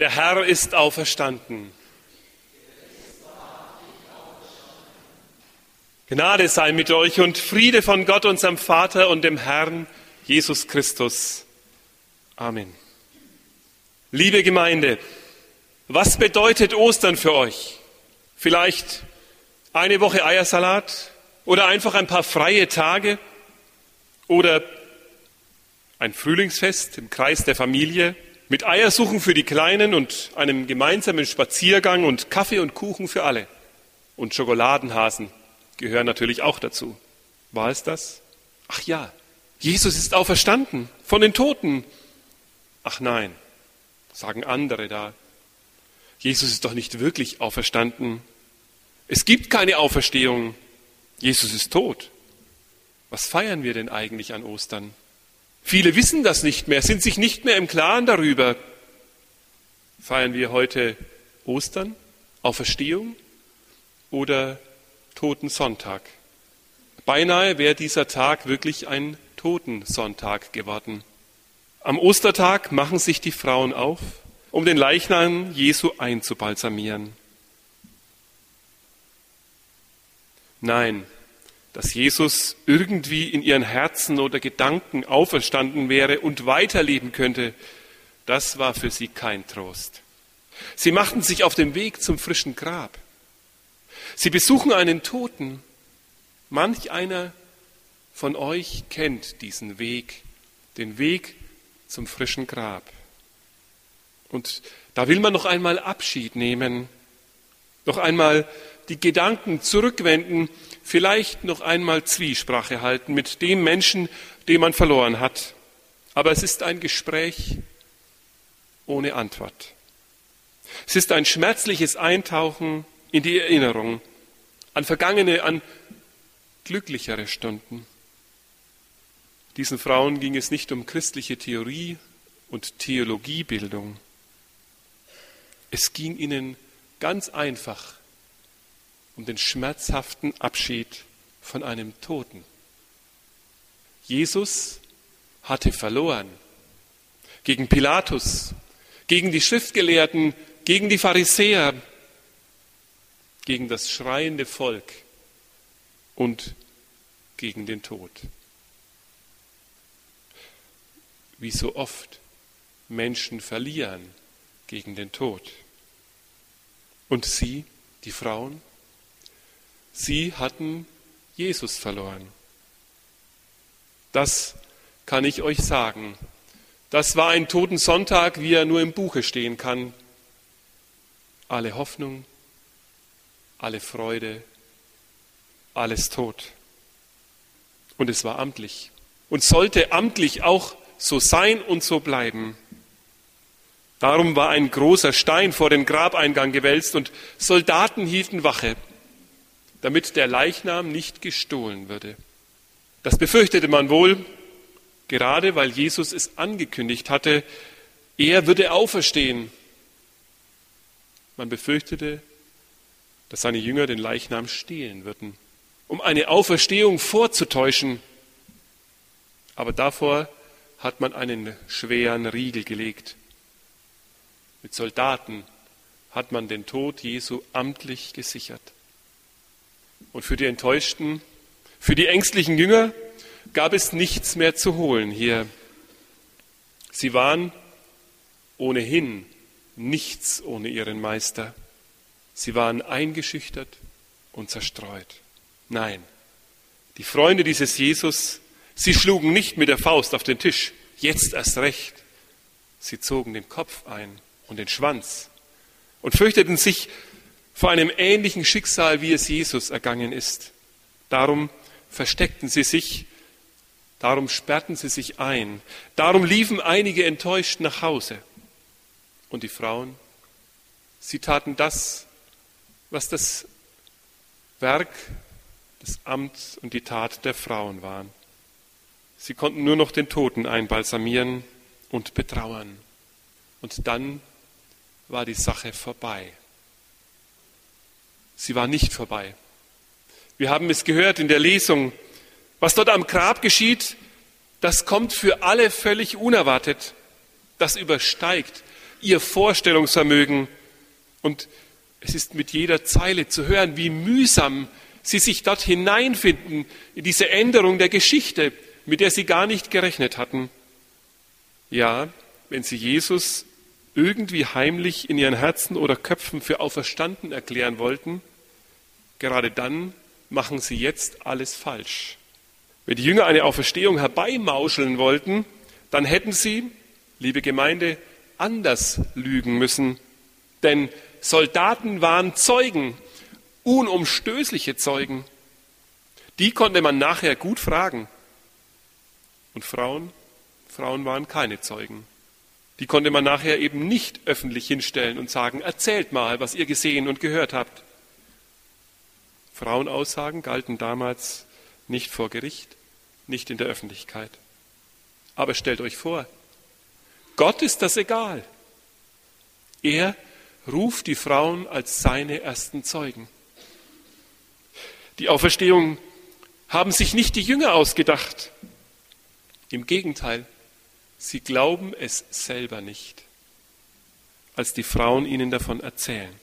Der Herr ist auferstanden. Gnade sei mit euch und Friede von Gott, unserem Vater und dem Herrn Jesus Christus. Amen. Liebe Gemeinde, was bedeutet Ostern für euch? Vielleicht eine Woche Eiersalat oder einfach ein paar freie Tage oder ein Frühlingsfest im Kreis der Familie mit Eiersuchen für die Kleinen und einem gemeinsamen Spaziergang und Kaffee und Kuchen für alle. Und Schokoladenhasen gehören natürlich auch dazu. War es das? Ach ja, Jesus ist auferstanden von den Toten. Ach nein, sagen andere da. Jesus ist doch nicht wirklich auferstanden. Es gibt keine Auferstehung. Jesus ist tot. Was feiern wir denn eigentlich an Ostern? Viele wissen das nicht mehr, sind sich nicht mehr im Klaren darüber. Feiern wir heute Ostern, Auferstehung oder Totensonntag? Beinahe wäre dieser Tag wirklich ein Totensonntag geworden. Am Ostertag machen sich die Frauen auf, um den Leichnam Jesu einzubalsamieren. Nein, dass Jesus irgendwie in ihren Herzen oder Gedanken auferstanden wäre und weiterleben könnte, das war für sie kein Trost. Sie machten sich auf den Weg zum frischen Grab. Sie besuchen einen Toten. Manch einer von euch kennt diesen Weg, den Weg zum frischen Grab. Und da will man noch einmal Abschied nehmen, noch einmal die Gedanken zurückwenden vielleicht noch einmal Zwiesprache halten mit dem Menschen, den man verloren hat. Aber es ist ein Gespräch ohne Antwort. Es ist ein schmerzliches Eintauchen in die Erinnerung an vergangene, an glücklichere Stunden. Diesen Frauen ging es nicht um christliche Theorie und Theologiebildung. Es ging ihnen ganz einfach um den schmerzhaften Abschied von einem Toten. Jesus hatte verloren gegen Pilatus, gegen die Schriftgelehrten, gegen die Pharisäer, gegen das schreiende Volk und gegen den Tod. Wie so oft Menschen verlieren gegen den Tod. Und sie, die Frauen, Sie hatten Jesus verloren. Das kann ich euch sagen. Das war ein Totensonntag, wie er nur im Buche stehen kann. Alle Hoffnung, alle Freude, alles tot. Und es war amtlich und sollte amtlich auch so sein und so bleiben. Darum war ein großer Stein vor dem Grabeingang gewälzt und Soldaten hielten Wache damit der Leichnam nicht gestohlen würde. Das befürchtete man wohl, gerade weil Jesus es angekündigt hatte, er würde auferstehen. Man befürchtete, dass seine Jünger den Leichnam stehlen würden, um eine Auferstehung vorzutäuschen. Aber davor hat man einen schweren Riegel gelegt. Mit Soldaten hat man den Tod Jesu amtlich gesichert. Und für die Enttäuschten, für die ängstlichen Jünger gab es nichts mehr zu holen hier. Sie waren ohnehin nichts ohne ihren Meister. Sie waren eingeschüchtert und zerstreut. Nein, die Freunde dieses Jesus, sie schlugen nicht mit der Faust auf den Tisch, jetzt erst recht. Sie zogen den Kopf ein und den Schwanz und fürchteten sich vor einem ähnlichen Schicksal, wie es Jesus ergangen ist. Darum versteckten sie sich, darum sperrten sie sich ein, darum liefen einige enttäuscht nach Hause. Und die Frauen, sie taten das, was das Werk, das Amt und die Tat der Frauen waren. Sie konnten nur noch den Toten einbalsamieren und betrauern. Und dann war die Sache vorbei. Sie war nicht vorbei. Wir haben es gehört in der Lesung. Was dort am Grab geschieht, das kommt für alle völlig unerwartet. Das übersteigt ihr Vorstellungsvermögen. Und es ist mit jeder Zeile zu hören, wie mühsam sie sich dort hineinfinden, in diese Änderung der Geschichte, mit der sie gar nicht gerechnet hatten. Ja, wenn sie Jesus irgendwie heimlich in ihren Herzen oder Köpfen für auferstanden erklären wollten, gerade dann machen sie jetzt alles falsch. Wenn die Jünger eine Auferstehung herbeimauscheln wollten, dann hätten sie, liebe Gemeinde, anders lügen müssen. Denn Soldaten waren Zeugen, unumstößliche Zeugen. Die konnte man nachher gut fragen. Und Frauen? Frauen waren keine Zeugen. Die konnte man nachher eben nicht öffentlich hinstellen und sagen, erzählt mal, was ihr gesehen und gehört habt. Frauenaussagen galten damals nicht vor Gericht, nicht in der Öffentlichkeit. Aber stellt euch vor, Gott ist das egal. Er ruft die Frauen als seine ersten Zeugen. Die Auferstehung haben sich nicht die Jünger ausgedacht. Im Gegenteil, sie glauben es selber nicht, als die Frauen ihnen davon erzählen.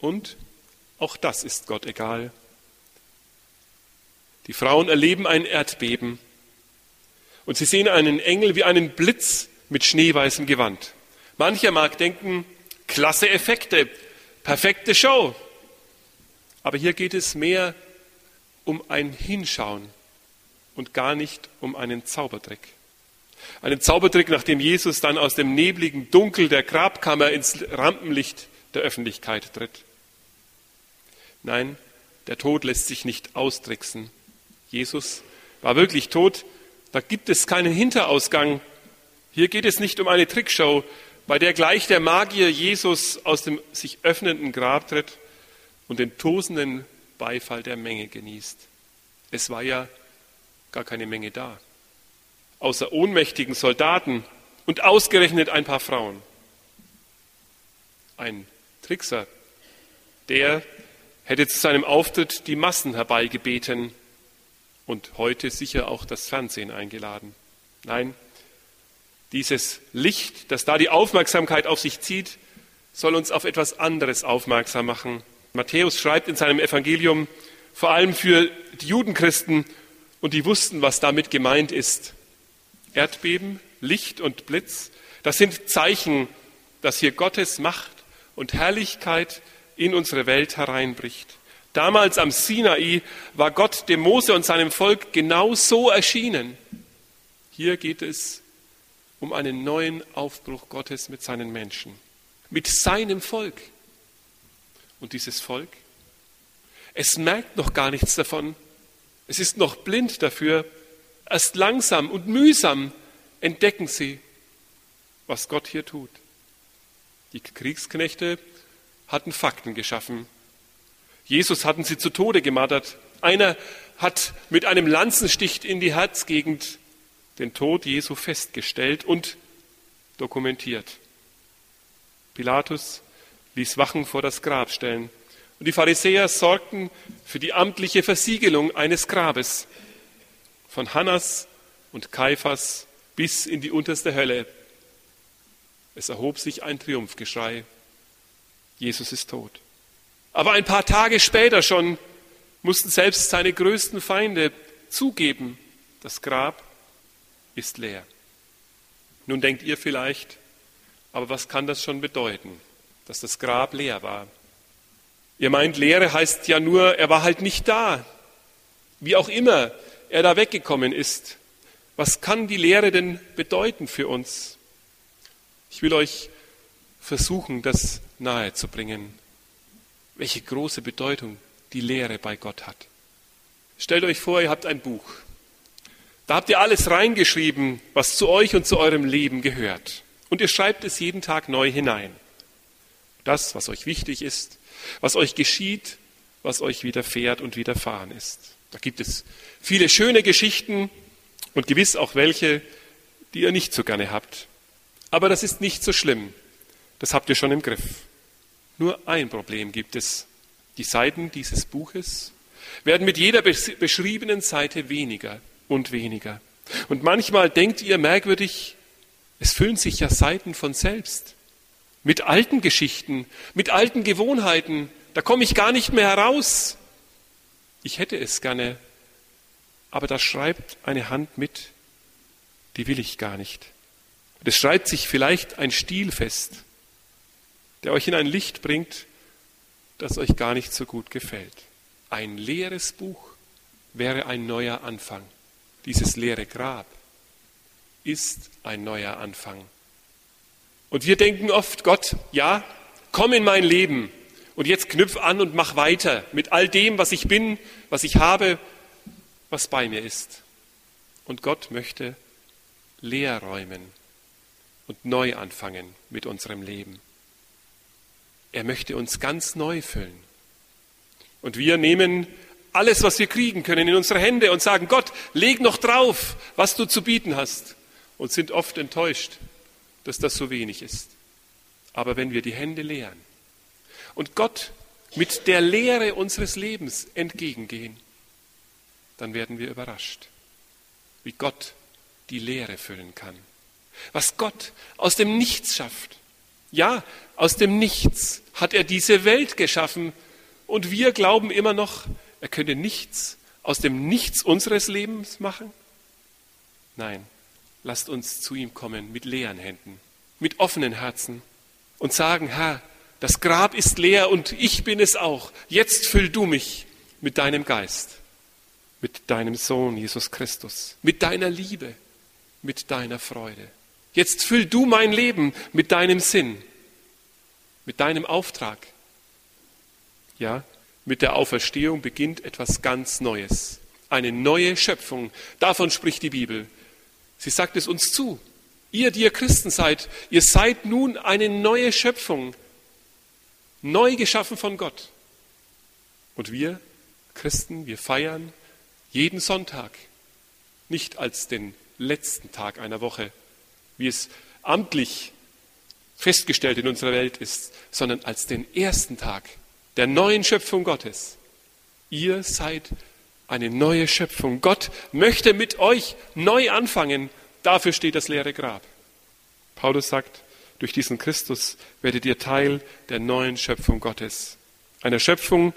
Und auch das ist Gott egal. Die Frauen erleben ein Erdbeben und sie sehen einen Engel wie einen Blitz mit schneeweißem Gewand. Mancher mag denken, klasse Effekte, perfekte Show. Aber hier geht es mehr um ein Hinschauen und gar nicht um einen Zaubertrick. Einen Zaubertrick, nachdem Jesus dann aus dem nebligen Dunkel der Grabkammer ins Rampenlicht der Öffentlichkeit tritt. Nein, der Tod lässt sich nicht austricksen. Jesus war wirklich tot. Da gibt es keinen Hinterausgang. Hier geht es nicht um eine Trickshow, bei der gleich der Magier Jesus aus dem sich öffnenden Grab tritt und den tosenden Beifall der Menge genießt. Es war ja gar keine Menge da, außer ohnmächtigen Soldaten und ausgerechnet ein paar Frauen. Ein Trickser, der hätte zu seinem Auftritt die Massen herbeigebeten und heute sicher auch das Fernsehen eingeladen. Nein, dieses Licht, das da die Aufmerksamkeit auf sich zieht, soll uns auf etwas anderes aufmerksam machen. Matthäus schreibt in seinem Evangelium vor allem für die Judenchristen und die wussten, was damit gemeint ist. Erdbeben, Licht und Blitz, das sind Zeichen, dass hier Gottes Macht und Herrlichkeit in unsere Welt hereinbricht. Damals am Sinai war Gott dem Mose und seinem Volk genau so erschienen. Hier geht es um einen neuen Aufbruch Gottes mit seinen Menschen, mit seinem Volk. Und dieses Volk, es merkt noch gar nichts davon. Es ist noch blind dafür. Erst langsam und mühsam entdecken sie, was Gott hier tut. Die Kriegsknechte hatten Fakten geschaffen. Jesus hatten sie zu Tode gemartert. Einer hat mit einem Lanzenstich in die Herzgegend den Tod Jesu festgestellt und dokumentiert. Pilatus ließ Wachen vor das Grab stellen und die Pharisäer sorgten für die amtliche Versiegelung eines Grabes von Hannas und Kaiphas bis in die unterste Hölle. Es erhob sich ein Triumphgeschrei. Jesus ist tot. Aber ein paar Tage später schon mussten selbst seine größten Feinde zugeben, das Grab ist leer. Nun denkt ihr vielleicht, aber was kann das schon bedeuten, dass das Grab leer war? Ihr meint, Leere heißt ja nur, er war halt nicht da. Wie auch immer er da weggekommen ist. Was kann die Lehre denn bedeuten für uns? Ich will euch versuchen, das nahezubringen, welche große Bedeutung die Lehre bei Gott hat. Stellt euch vor, ihr habt ein Buch da habt ihr alles reingeschrieben, was zu euch und zu eurem Leben gehört. Und ihr schreibt es jeden Tag neu hinein. Das, was euch wichtig ist, was euch geschieht, was euch widerfährt und widerfahren ist. Da gibt es viele schöne Geschichten und gewiss auch welche, die ihr nicht so gerne habt. Aber das ist nicht so schlimm. Das habt ihr schon im Griff. Nur ein Problem gibt es. Die Seiten dieses Buches werden mit jeder beschriebenen Seite weniger und weniger. Und manchmal denkt ihr merkwürdig, Es füllen sich ja Seiten von selbst. Mit alten Geschichten, mit alten Gewohnheiten. Da komme ich gar nicht mehr heraus. Ich hätte es gerne, aber da schreibt eine Hand mit, die will ich gar nicht. Es schreibt sich vielleicht ein Stil fest, der euch in ein Licht bringt, das euch gar nicht so gut gefällt. Ein leeres Buch wäre ein neuer Anfang. Dieses leere Grab ist ein neuer Anfang. Und wir denken oft, Gott, ja, komm in mein Leben und jetzt knüpf an und mach weiter mit all dem, was ich bin, was ich habe, was bei mir ist. Und Gott möchte leer räumen und neu anfangen mit unserem Leben. Er möchte uns ganz neu füllen. Und wir nehmen alles, was wir kriegen können, in unsere Hände und sagen, Gott, leg noch drauf, was du zu bieten hast. Und sind oft enttäuscht, dass das so wenig ist. Aber wenn wir die Hände leeren und Gott mit der Lehre unseres Lebens entgegengehen, dann werden wir überrascht, wie Gott die Lehre füllen kann. Was Gott aus dem Nichts schafft. Ja, aus dem Nichts hat er diese Welt geschaffen und wir glauben immer noch, er könnte nichts aus dem Nichts unseres Lebens machen? Nein, lasst uns zu ihm kommen mit leeren Händen, mit offenen Herzen und sagen, Herr, das Grab ist leer und ich bin es auch. Jetzt füll du mich mit deinem Geist, mit deinem Sohn Jesus Christus, mit deiner Liebe, mit deiner Freude. Jetzt füll du mein Leben mit deinem Sinn, mit deinem Auftrag. Ja, mit der Auferstehung beginnt etwas ganz Neues. Eine neue Schöpfung. Davon spricht die Bibel. Sie sagt es uns zu. Ihr, die ihr Christen seid, ihr seid nun eine neue Schöpfung. Neu geschaffen von Gott. Und wir, Christen, wir feiern jeden Sonntag. Nicht als den letzten Tag einer Woche, wie es amtlich festgestellt in unserer Welt ist, sondern als den ersten Tag der neuen Schöpfung Gottes. Ihr seid eine neue Schöpfung. Gott möchte mit euch neu anfangen. Dafür steht das leere Grab. Paulus sagt, durch diesen Christus werdet ihr Teil der neuen Schöpfung Gottes. Einer Schöpfung,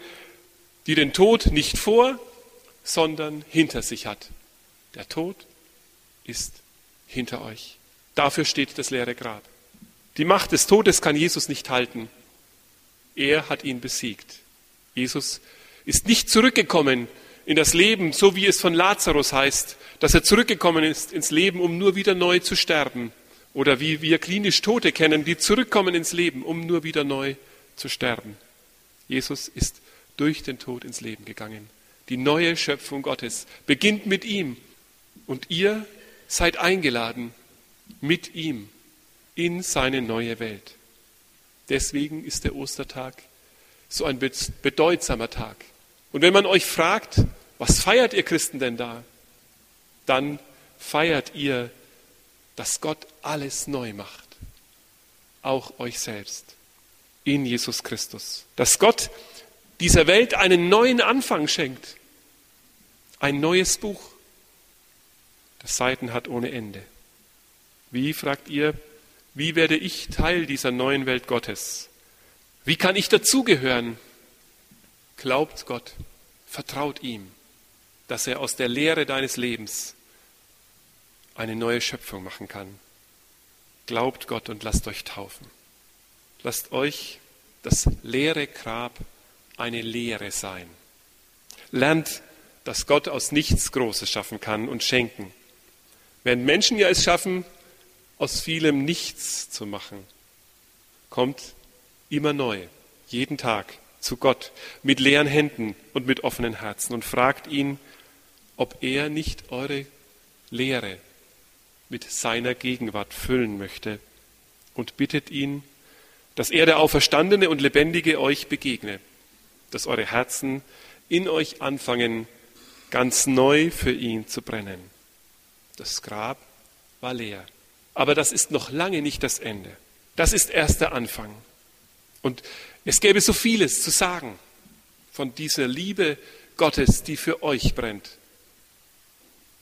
die den Tod nicht vor, sondern hinter sich hat. Der Tod ist hinter euch. Dafür steht das leere Grab. Die Macht des Todes kann Jesus nicht halten. Er hat ihn besiegt. Jesus ist nicht zurückgekommen in das Leben, so wie es von Lazarus heißt, dass er zurückgekommen ist ins Leben, um nur wieder neu zu sterben. Oder wie wir klinisch Tote kennen, die zurückkommen ins Leben, um nur wieder neu zu sterben. Jesus ist durch den Tod ins Leben gegangen. Die neue Schöpfung Gottes beginnt mit ihm. Und ihr seid eingeladen, mit ihm in seine neue Welt. Deswegen ist der Ostertag so ein bedeutsamer Tag. Und wenn man euch fragt, was feiert ihr Christen denn da? Dann feiert ihr, dass Gott alles neu macht. Auch euch selbst. In Jesus Christus. Dass Gott dieser Welt einen neuen Anfang schenkt. Ein neues Buch, das Seiten hat ohne Ende. Wie, fragt ihr, wie werde ich Teil dieser neuen Welt Gottes? Wie kann ich dazugehören? Glaubt Gott, vertraut ihm, dass er aus der Lehre deines Lebens eine neue Schöpfung machen kann. Glaubt Gott und lasst euch taufen. Lasst euch das leere Grab eine Lehre sein. Lernt, dass Gott aus nichts Großes schaffen kann und schenken. Während Menschen ja es schaffen, aus vielem nichts zu machen. Kommt immer neu, jeden Tag zu Gott mit leeren Händen und mit offenen Herzen und fragt ihn, ob er nicht eure Lehre mit seiner Gegenwart füllen möchte und bittet ihn, dass er der Auferstandene und Lebendige euch begegne, dass eure Herzen in euch anfangen, ganz neu für ihn zu brennen. Das Grab war leer. Aber das ist noch lange nicht das Ende. Das ist erst der Anfang. Und es gäbe so vieles zu sagen von dieser Liebe Gottes, die für euch brennt.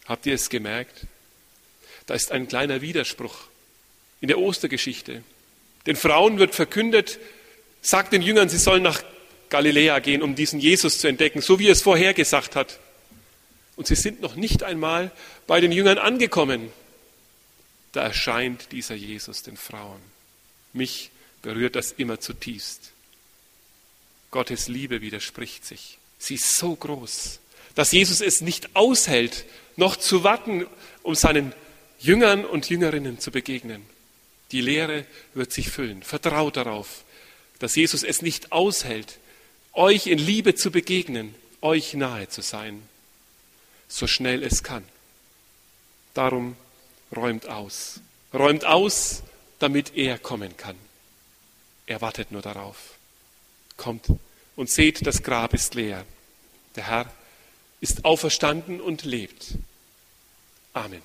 Habt ihr es gemerkt? Da ist ein kleiner Widerspruch in der Ostergeschichte. Den Frauen wird verkündet, sagt den Jüngern, sie sollen nach Galiläa gehen, um diesen Jesus zu entdecken, so wie er es vorhergesagt hat. Und sie sind noch nicht einmal bei den Jüngern angekommen. Da erscheint dieser Jesus den Frauen. Mich berührt das immer zutiefst. Gottes Liebe widerspricht sich. Sie ist so groß, dass Jesus es nicht aushält, noch zu warten, um seinen Jüngern und Jüngerinnen zu begegnen. Die Lehre wird sich füllen. Vertraut darauf, dass Jesus es nicht aushält, euch in Liebe zu begegnen, euch nahe zu sein, so schnell es kann. Darum räumt aus. Räumt aus, damit er kommen kann. Er wartet nur darauf. Kommt und seht, das Grab ist leer. Der Herr ist auferstanden und lebt. Amen.